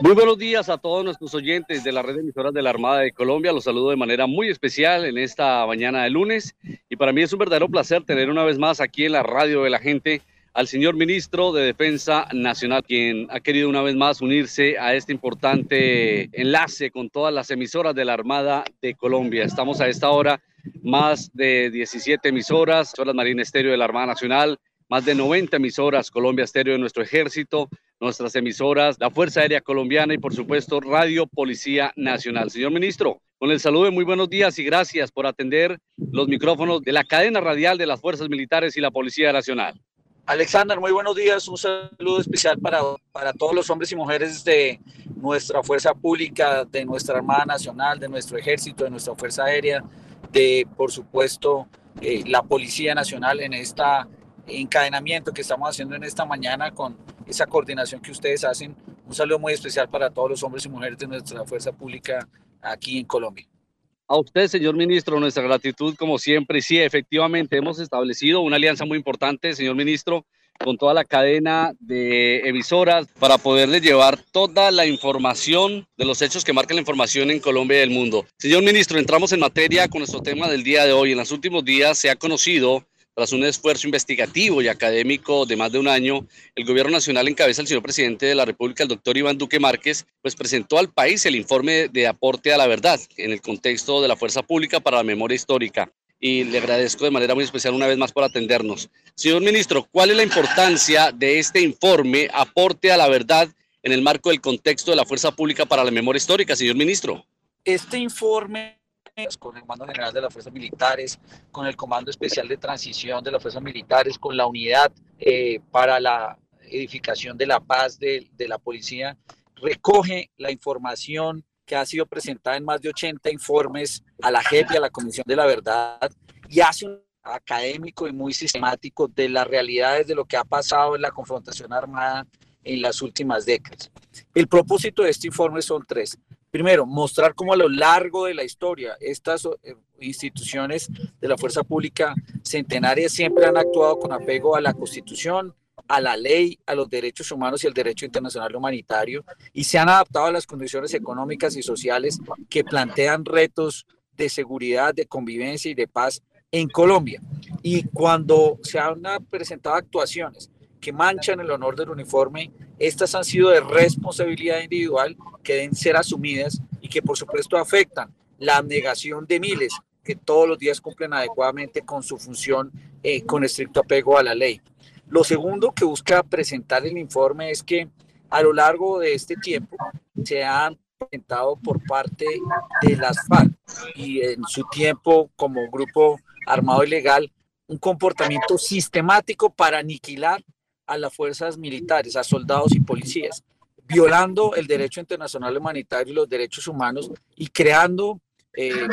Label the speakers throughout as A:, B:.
A: Muy buenos días a todos nuestros oyentes de la red de emisoras de la Armada de Colombia. Los saludo de manera muy especial en esta mañana de lunes y para mí es un verdadero placer tener una vez más aquí en la radio de la gente al señor ministro de Defensa Nacional, quien ha querido una vez más unirse a este importante enlace con todas las emisoras de la Armada de Colombia. Estamos a esta hora más de 17 emisoras, las Marina Estéreo de la Armada Nacional, más de 90 emisoras Colombia Estéreo de nuestro ejército, nuestras emisoras, la Fuerza Aérea Colombiana y por supuesto Radio Policía Nacional. Señor ministro, con el saludo de muy buenos días y gracias por atender los micrófonos de la cadena radial de las Fuerzas Militares y la Policía Nacional.
B: Alexander, muy buenos días. Un saludo especial para, para todos los hombres y mujeres de nuestra fuerza pública, de nuestra Armada Nacional, de nuestro ejército, de nuestra Fuerza Aérea, de, por supuesto, eh, la Policía Nacional en este encadenamiento que estamos haciendo en esta mañana con esa coordinación que ustedes hacen. Un saludo muy especial para todos los hombres y mujeres de nuestra fuerza pública aquí en Colombia.
A: A usted, señor ministro, nuestra gratitud como siempre. Y sí, efectivamente, hemos establecido una alianza muy importante, señor ministro, con toda la cadena de emisoras para poderle llevar toda la información de los hechos que marcan la información en Colombia y el mundo. Señor ministro, entramos en materia con nuestro tema del día de hoy. En los últimos días se ha conocido tras un esfuerzo investigativo y académico de más de un año, el Gobierno Nacional, en cabeza del señor presidente de la República, el doctor Iván Duque Márquez, pues presentó al país el informe de aporte a la verdad en el contexto de la Fuerza Pública para la Memoria Histórica. Y le agradezco de manera muy especial una vez más por atendernos. Señor ministro, ¿cuál es la importancia de este informe, aporte a la verdad, en el marco del contexto de la Fuerza Pública para la Memoria Histórica, señor ministro?
B: Este informe con el Comando General de las Fuerzas Militares, con el Comando Especial de Transición de las Fuerzas Militares, con la Unidad eh, para la Edificación de la Paz de, de la Policía, recoge la información que ha sido presentada en más de 80 informes a la JEP y a la Comisión de la Verdad y hace un académico y muy sistemático de las realidades de lo que ha pasado en la confrontación armada en las últimas décadas. El propósito de este informe son tres primero, mostrar cómo a lo largo de la historia estas eh, instituciones de la fuerza pública centenaria siempre han actuado con apego a la constitución, a la ley, a los derechos humanos y al derecho internacional humanitario y se han adaptado a las condiciones económicas y sociales que plantean retos de seguridad, de convivencia y de paz en Colombia. Y cuando se han presentado actuaciones que manchan el honor del uniforme, estas han sido de responsabilidad individual que deben ser asumidas y que por supuesto afectan la abnegación de miles que todos los días cumplen adecuadamente con su función eh, con estricto apego a la ley. Lo segundo que busca presentar el informe es que a lo largo de este tiempo se han presentado por parte de las FARC y en su tiempo como grupo armado ilegal un comportamiento sistemático para aniquilar a las fuerzas militares, a soldados y policías, violando el derecho internacional humanitario y los derechos humanos y creando eh,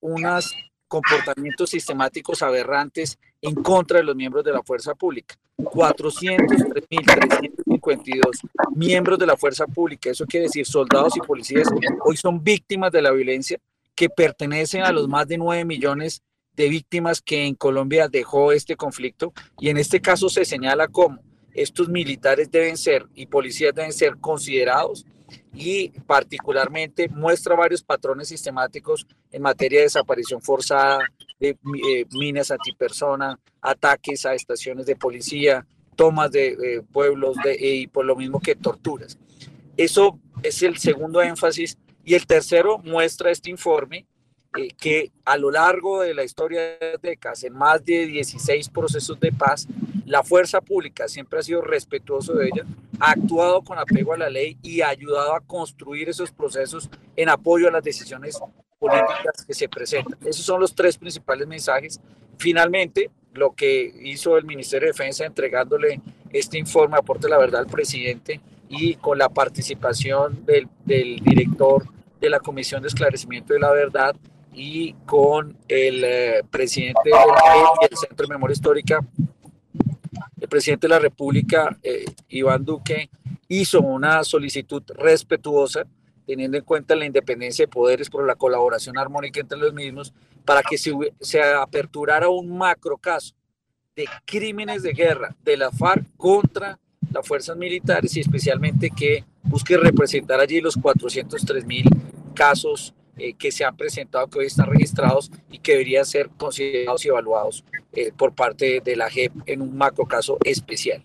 B: unos comportamientos sistemáticos aberrantes en contra de los miembros de la fuerza pública. 403.352 miembros de la fuerza pública, eso quiere decir soldados y policías, hoy son víctimas de la violencia que pertenecen a los más de 9 millones de víctimas que en Colombia dejó este conflicto y en este caso se señala cómo estos militares deben ser y policías deben ser considerados y particularmente muestra varios patrones sistemáticos en materia de desaparición forzada, de eh, minas antipersona, ataques a estaciones de policía, tomas de pueblos y por lo mismo que torturas. Eso es el segundo énfasis. Y el tercero muestra este informe eh, que a lo largo de la historia de décadas, en más de 16 procesos de paz, la fuerza pública siempre ha sido respetuoso de ella, ha actuado con apego a la ley y ha ayudado a construir esos procesos en apoyo a las decisiones políticas que se presentan. Esos son los tres principales mensajes. Finalmente, lo que hizo el Ministerio de Defensa entregándole este informe aporte la verdad al presidente y con la participación del, del director de la Comisión de Esclarecimiento de la Verdad y con el eh, presidente del Centro de Memoria Histórica, el presidente de la República, eh, Iván Duque, hizo una solicitud respetuosa, teniendo en cuenta la independencia de poderes por la colaboración armónica entre los mismos, para que se, se aperturara un macro caso de crímenes de guerra de la FARC contra las fuerzas militares y especialmente que busque representar allí los 403 mil casos eh, que se han presentado, que hoy están registrados y que deberían ser considerados y evaluados eh, por parte de la JEP en un macro caso especial.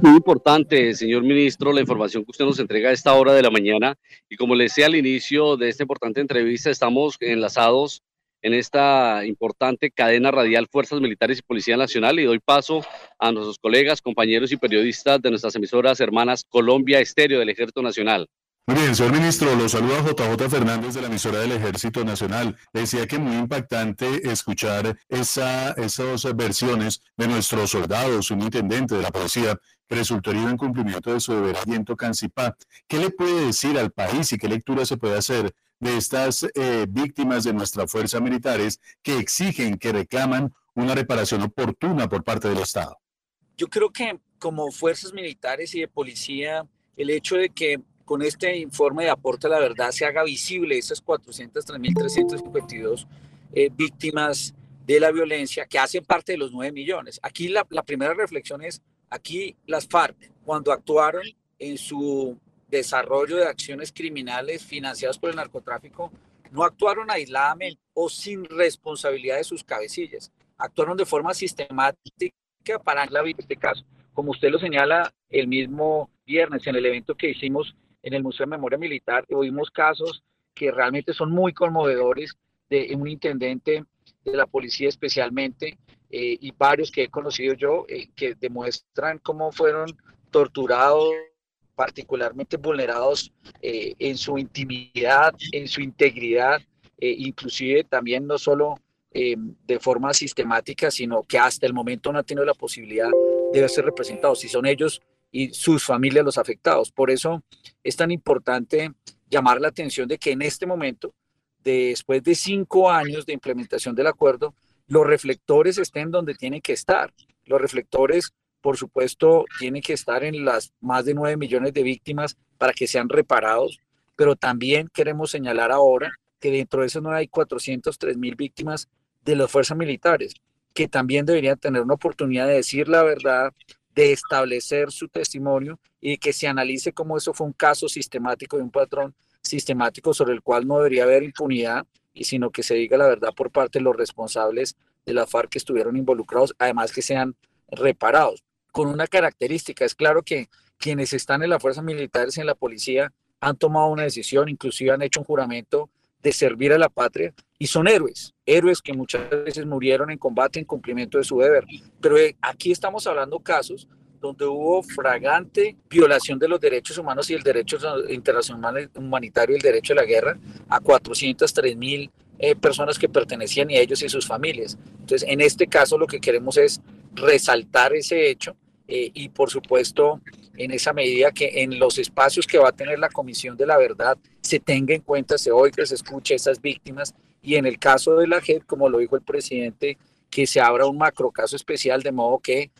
A: Muy importante, señor ministro, la información que usted nos entrega a esta hora de la mañana. Y como le decía al inicio de esta importante entrevista, estamos enlazados en esta importante cadena radial Fuerzas Militares y Policía Nacional y doy paso a nuestros colegas, compañeros y periodistas de nuestras emisoras hermanas Colombia Estéreo del Ejército Nacional.
C: Muy bien, señor ministro, lo saluda JJ Fernández de la emisora del Ejército Nacional. Decía que muy impactante escuchar esa, esas versiones de nuestros soldados, un intendente de la policía herido en cumplimiento de su deber allí Cancipá. ¿Qué le puede decir al país y qué lectura se puede hacer de estas eh, víctimas de nuestras fuerzas militares que exigen, que reclaman una reparación oportuna por parte del Estado?
B: Yo creo que como fuerzas militares y de policía, el hecho de que con este informe de aporte a la verdad se haga visible esas 403.352 eh, víctimas de la violencia que hacen parte de los 9 millones. Aquí la, la primera reflexión es, aquí las FARC, cuando actuaron en su desarrollo de acciones criminales financiadas por el narcotráfico, no actuaron aisladamente o sin responsabilidad de sus cabecillas, actuaron de forma sistemática para la este caso. Como usted lo señala el mismo viernes en el evento que hicimos en el Museo de Memoria Militar, oímos casos que realmente son muy conmovedores de un intendente de la policía especialmente eh, y varios que he conocido yo eh, que demuestran cómo fueron torturados, particularmente vulnerados eh, en su intimidad, en su integridad, inclusive también no solo de forma sistemática, sino que hasta el momento no han tenido la posibilidad de ser representados. Si son ellos y sus familias los afectados. Por eso es tan importante llamar la atención de que en este momento, después de cinco años de implementación del acuerdo, los reflectores estén donde tienen que estar. Los reflectores, por supuesto, tienen que estar en las más de nueve millones de víctimas para que sean reparados, pero también queremos señalar ahora que dentro de eso no hay 403 mil víctimas de las fuerzas militares, que también deberían tener una oportunidad de decir la verdad, de establecer su testimonio y que se analice cómo eso fue un caso sistemático de un patrón sistemático sobre el cual no debería haber impunidad y sino que se diga la verdad por parte de los responsables de la FARC que estuvieron involucrados, además que sean reparados. Con una característica, es claro que quienes están en las fuerzas militares y en la policía han tomado una decisión, inclusive han hecho un juramento de servir a la patria y son héroes, héroes que muchas veces murieron en combate en cumplimiento de su deber. Pero eh, aquí estamos hablando casos donde hubo fragante violación de los derechos humanos y el derecho internacional humanitario y el derecho de la guerra a 403 mil eh, personas que pertenecían a ellos y sus familias. Entonces, en este caso lo que queremos es resaltar ese hecho eh, y por supuesto en esa medida que en los espacios que va a tener la Comisión de la Verdad se tenga en cuenta, se oiga, se escuche a esas víctimas y en el caso de la JEP, como lo dijo el presidente, que se abra un macro caso especial de modo que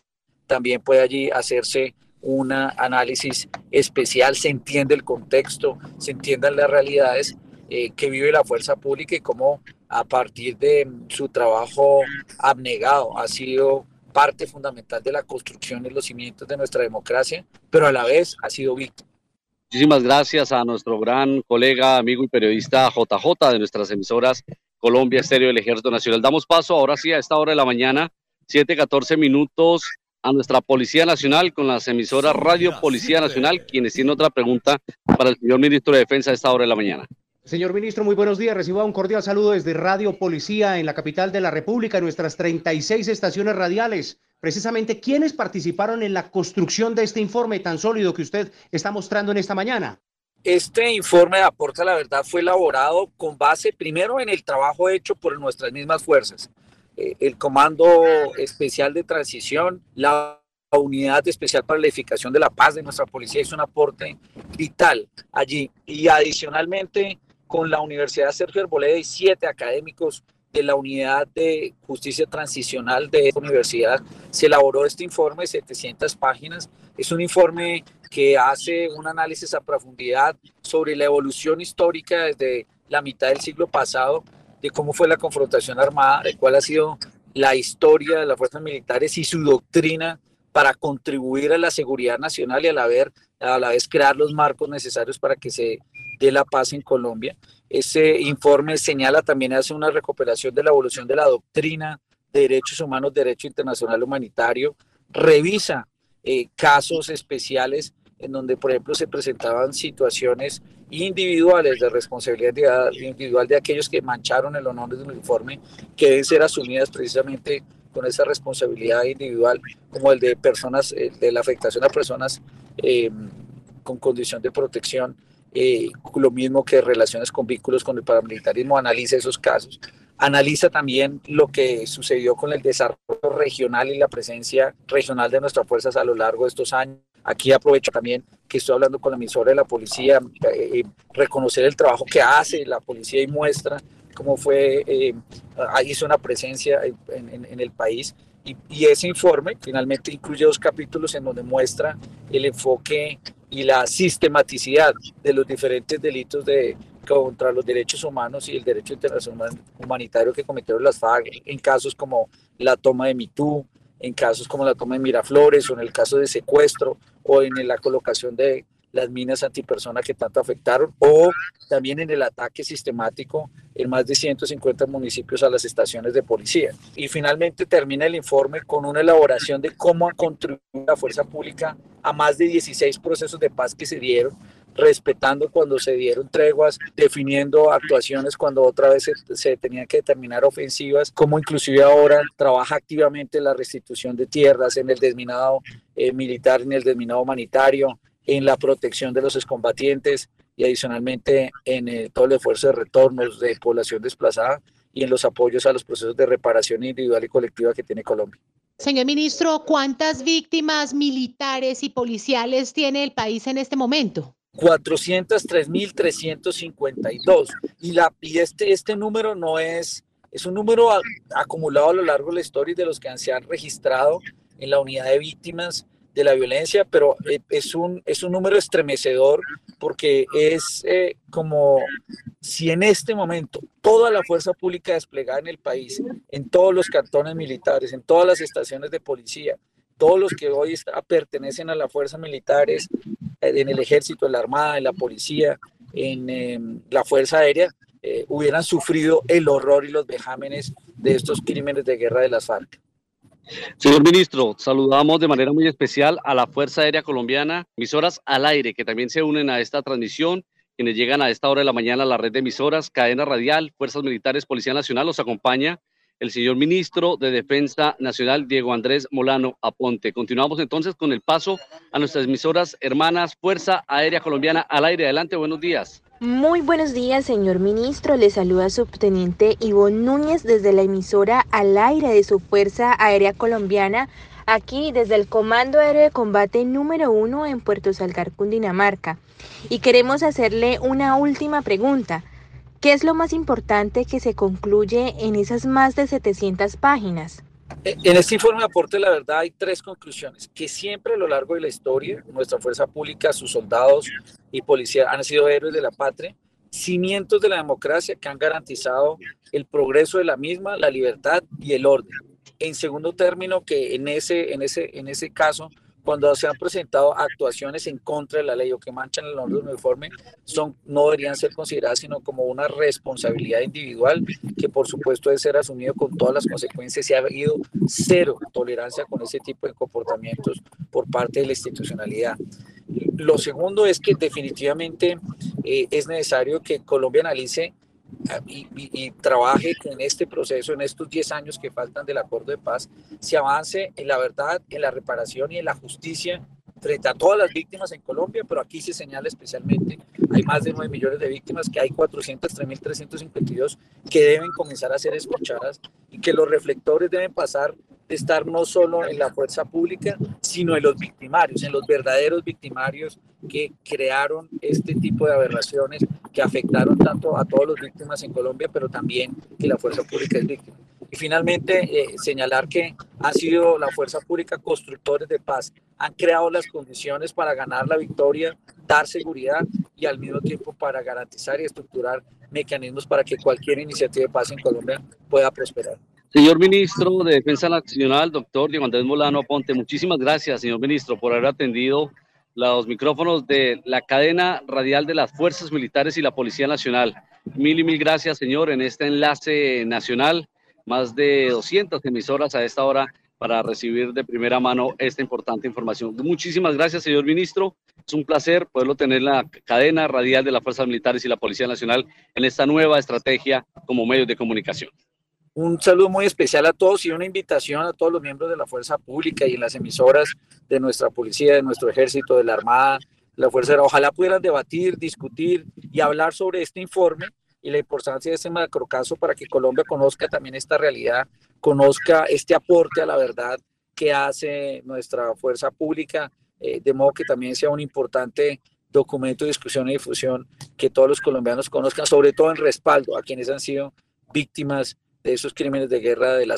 B: también pueda allí hacerse un análisis especial, se entiende el contexto, se entiendan las realidades eh, que vive la fuerza pública y cómo a partir de su trabajo abnegado ha sido parte fundamental de la construcción de los cimientos de nuestra democracia, pero a la vez ha sido víctima.
A: Muchísimas gracias a nuestro gran colega, amigo y periodista JJ de nuestras emisoras Colombia Estéreo del Ejército Nacional. Damos paso ahora sí a esta hora de la mañana, 7:14 minutos, a nuestra Policía Nacional con las emisoras Radio Policía Nacional, quienes tienen otra pregunta para el señor ministro de Defensa a esta hora de la mañana.
D: Señor ministro, muy buenos días. Reciba un cordial saludo desde Radio Policía en la capital de la República, en nuestras 36 estaciones radiales. Precisamente, ¿quiénes participaron en la construcción de este informe tan sólido que usted está mostrando en esta mañana?
B: Este informe de aporte a la verdad fue elaborado con base primero en el trabajo hecho por nuestras mismas fuerzas. Eh, el Comando Especial de Transición, la Unidad Especial para la Edificación de la Paz de nuestra policía hizo un aporte vital allí. Y adicionalmente con la Universidad Sergio Arboleda y siete académicos de la Unidad de Justicia Transicional de esta universidad se elaboró este informe de 700 páginas. Es un informe que hace un análisis a profundidad sobre la evolución histórica desde la mitad del siglo pasado, de cómo fue la confrontación armada, de cuál ha sido la historia de las fuerzas militares y su doctrina para contribuir a la seguridad nacional y a la, ver, a la vez crear los marcos necesarios para que se dé la paz en Colombia. Ese informe señala también, hace una recuperación de la evolución de la doctrina de derechos humanos, derecho internacional humanitario, revisa eh, casos especiales en donde, por ejemplo, se presentaban situaciones individuales de responsabilidad individual de aquellos que mancharon el honor del informe, que deben ser asumidas precisamente con esa responsabilidad individual, como el de personas, de la afectación a personas eh, con condición de protección, eh, lo mismo que relaciones con vínculos con el paramilitarismo, analiza esos casos. Analiza también lo que sucedió con el desarrollo regional y la presencia regional de nuestras fuerzas a lo largo de estos años. Aquí aprovecho también que estoy hablando con la emisora de la policía, eh, reconocer el trabajo que hace la policía y muestra cómo fue, eh, hizo una presencia en, en, el país. Y, y, ese informe finalmente incluye dos capítulos en donde muestra el enfoque y la sistematicidad de los diferentes delitos de, contra los derechos humanos y el derecho internacional humanitario que cometieron las FARC en casos como la toma de Mitú, en casos como la toma de Miraflores o en el caso de secuestro o en la colocación de las minas antipersona que tanto afectaron o también en el ataque sistemático en más de 150 municipios a las estaciones de policía. Y finalmente termina el informe con una elaboración de cómo ha contribuido la fuerza pública a más de 16 procesos de paz que se dieron respetando cuando se dieron treguas, definiendo actuaciones cuando otra vez se, tenían que determinar ofensivas, como inclusive ahora trabaja activamente en la restitución de tierras, en el desminado eh, militar, en el desminado humanitario, en la protección de los excombatientes y adicionalmente en eh, todo el esfuerzo de retornos de población desplazada y en los apoyos a los procesos de reparación individual y colectiva que tiene Colombia.
E: Señor ministro, ¿cuántas víctimas militares y policiales tiene el país en este momento?
B: 403.352. Y, la, y este, este número no es, es un número acumulado a lo largo de la historia de los que se han registrado en la unidad de víctimas de la violencia, pero eh, es un, es un número estremecedor porque es eh, como si en este momento toda la fuerza pública desplegada en el país, en todos los cantones militares, en todas las estaciones de policía, todos los que hoy pertenecen a las fuerzas militares, eh, en el ejército, en la armada, en la policía, en em, la fuerza aérea, hubieran sufrido el horror y los vejámenes de estos crímenes de guerra de las FARC.
A: Señor ministro, saludamos de manera muy especial a la Fuerza Aérea Colombiana, emisoras al aire que también se unen a esta transmisión, quienes llegan a esta hora de la mañana a la red de emisoras, cadena radial, Fuerzas Militares, Policía Nacional, los acompaña el señor ministro de Defensa Nacional, Diego Andrés Molano Aponte. Continuamos entonces con el paso a nuestras emisoras hermanas, Fuerza Aérea Colombiana al aire. Adelante, buenos días.
F: Muy buenos días, señor ministro. Le saluda Subteniente Ivo Núñez desde la emisora al aire de su Fuerza Aérea Colombiana, aquí desde el Comando Aéreo de Combate número uno en Puerto Salgar, Cundinamarca. Y queremos hacerle una última pregunta. ¿Qué es lo más importante que se concluye en esas más de 700 páginas?
B: Eh, en este informe de aporte, la verdad, hay tres conclusiones, que siempre a lo largo de la historia, nuestra fuerza pública, sus soldados y policías han sido héroes de la patria, cimientos de la democracia que han garantizado el progreso de la misma, la libertad y el orden. En segundo término, que en ese, en ese, en ese caso, cuando se han presentado actuaciones en contra de la ley o que manchan el orden uniforme, son, no deberían ser consideradas sino como una responsabilidad individual que por supuesto debe ser asumido con todas las consecuencias y ha habido cero tolerancia con ese tipo de comportamientos por parte de la institucionalidad. Lo segundo es que definitivamente eh, es necesario que Colombia analice y, trabaje en este proceso, en estos 10 años que faltan del acuerdo de paz, se avance en la verdad, en la reparación y en la justicia frente a todas las víctimas en Colombia, pero aquí se señala especialmente, hay más de 9 millones de víctimas, que hay 403.352 que deben comenzar a ser escuchadas y que los reflectores deben pasar de estar no solo en la fuerza pública, sino en los victimarios, en los verdaderos victimarios que crearon este tipo de aberraciones que afectaron tanto a todas las víctimas en Colombia, pero también que la fuerza pública es víctima. Y finalmente, eh, señalar que han sido la fuerza pública constructores de paz, han creado las condiciones para ganar la victoria, dar seguridad y al mismo tiempo para garantizar y estructurar mecanismos para que cualquier iniciativa de paz en Colombia pueda prosperar.
A: Señor ministro de Defensa Nacional, doctor Diego Andrés Molano Ponte, muchísimas gracias, señor ministro, por haber atendido los micrófonos de la cadena radial de las Fuerzas Militares y la Policía Nacional. Mil y mil gracias, señor, en este enlace nacional. Más de 200 emisoras a esta hora para recibir de primera mano esta importante información. Muchísimas gracias, señor ministro. Es un placer poderlo tener en la cadena radial de las Fuerzas Militares y la Policía Nacional en esta nueva estrategia como medios de comunicación.
B: Un saludo muy especial a todos y una invitación a todos los miembros de la Fuerza Pública y en las emisoras de nuestra policía, de nuestro ejército, de la Armada, la Fuerza Aérea. Ojalá pudieran debatir, discutir y hablar sobre este informe y la importancia de este macrocaso para que Colombia conozca también esta realidad, conozca este aporte a la verdad que hace nuestra fuerza pública, eh, de modo que también sea un importante documento de discusión y difusión que todos los colombianos conozcan, sobre todo en respaldo a quienes han sido víctimas de esos crímenes de guerra de las